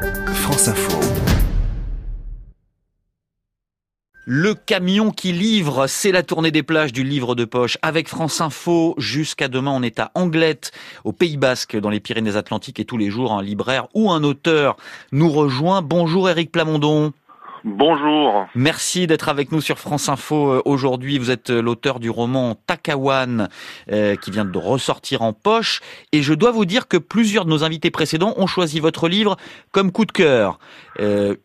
France Info. Le camion qui livre, c'est la tournée des plages du livre de poche avec France Info. Jusqu'à demain, on est à Anglette, au Pays Basque, dans les Pyrénées-Atlantiques, et tous les jours, un libraire ou un auteur nous rejoint. Bonjour Eric Plamondon. Bonjour. Merci d'être avec nous sur France Info euh, aujourd'hui. Vous êtes euh, l'auteur du roman Takawan euh, qui vient de ressortir en poche. Et je dois vous dire que plusieurs de nos invités précédents ont choisi votre livre comme coup de cœur.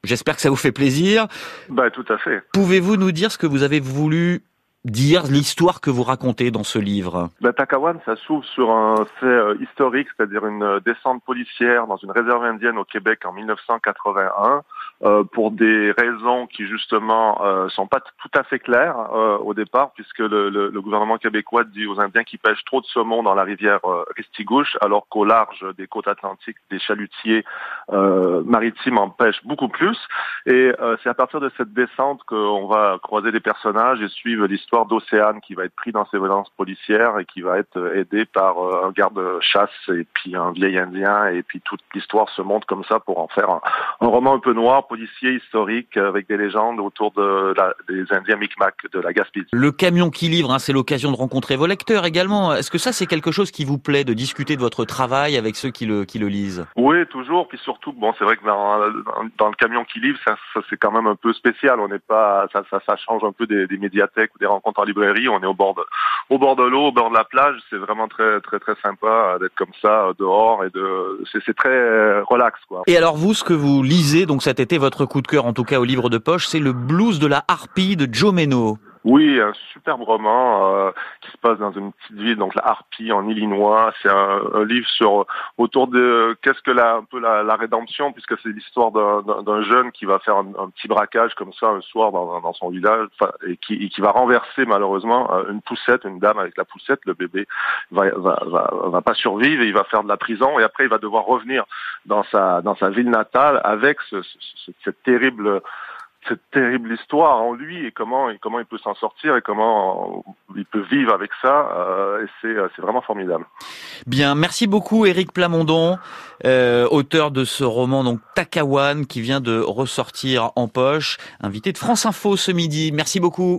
J'espère que ça vous fait plaisir. Bah, tout à fait. Pouvez-vous nous dire ce que vous avez voulu dire l'histoire que vous racontez dans ce livre bah, Takawan, ça s'ouvre sur un fait historique, c'est-à-dire une descente policière dans une réserve indienne au Québec en 1981. Euh, pour des raisons qui justement euh, sont pas tout à fait claires euh, au départ, puisque le, le, le, gouvernement québécois dit aux Indiens qu'ils pêchent trop de saumon dans la rivière euh, Ristigouche, alors qu'au large des côtes atlantiques, des chalutiers euh, maritimes en pêchent beaucoup plus. Et c'est à partir de cette descente qu'on va croiser des personnages et suivre l'histoire d'Océane qui va être pris dans ses violences policières et qui va être aidé par un garde-chasse et puis un vieil Indien et puis toute l'histoire se monte comme ça pour en faire un, un roman un peu noir policier historique avec des légendes autour de la, des Indiens Micmac de la Gaspésie. Le camion qui livre, hein, c'est l'occasion de rencontrer vos lecteurs également. Est-ce que ça, c'est quelque chose qui vous plaît, de discuter de votre travail avec ceux qui le, qui le lisent? Oui, toujours. Puis surtout, bon, c'est vrai que dans, dans, le camion qui livre, ça, ça c'est quand même un peu spécial. On n'est pas, ça, ça, ça, change un peu des, des, médiathèques ou des rencontres en librairie. On est au bord de, au bord de l'eau, au bord de la plage. C'est vraiment très, très, très sympa d'être comme ça dehors et de, c'est très relax, quoi. Et alors vous, ce que vous lisez donc cet été, votre coup de cœur, en tout cas au livre de poche, c'est le blues de la harpie de Joe Meno. Oui, un superbe roman euh, qui se passe dans une petite ville, donc la Harpie en Illinois. C'est un, livre sur autour de qu'est-ce que la un peu la, rédemption, puisque c'est l'histoire d'un jeune qui va faire un, petit braquage comme ça un soir dans, son village et qui, va renverser malheureusement euh, une poussette, une dame avec la poussette. Le bébé va, va, va, pas survivre et il va faire de la prison et après il va devoir revenir dans sa dans sa ville natale avec ce, ce, cette terrible cette terrible histoire en lui et comment et comment il peut s'en sortir et comment il peut vivre avec ça euh, et c'est c'est vraiment formidable. Bien, merci beaucoup Éric Plamondon, euh, auteur de ce roman donc Takawan qui vient de ressortir en poche, invité de France Info ce midi. Merci beaucoup.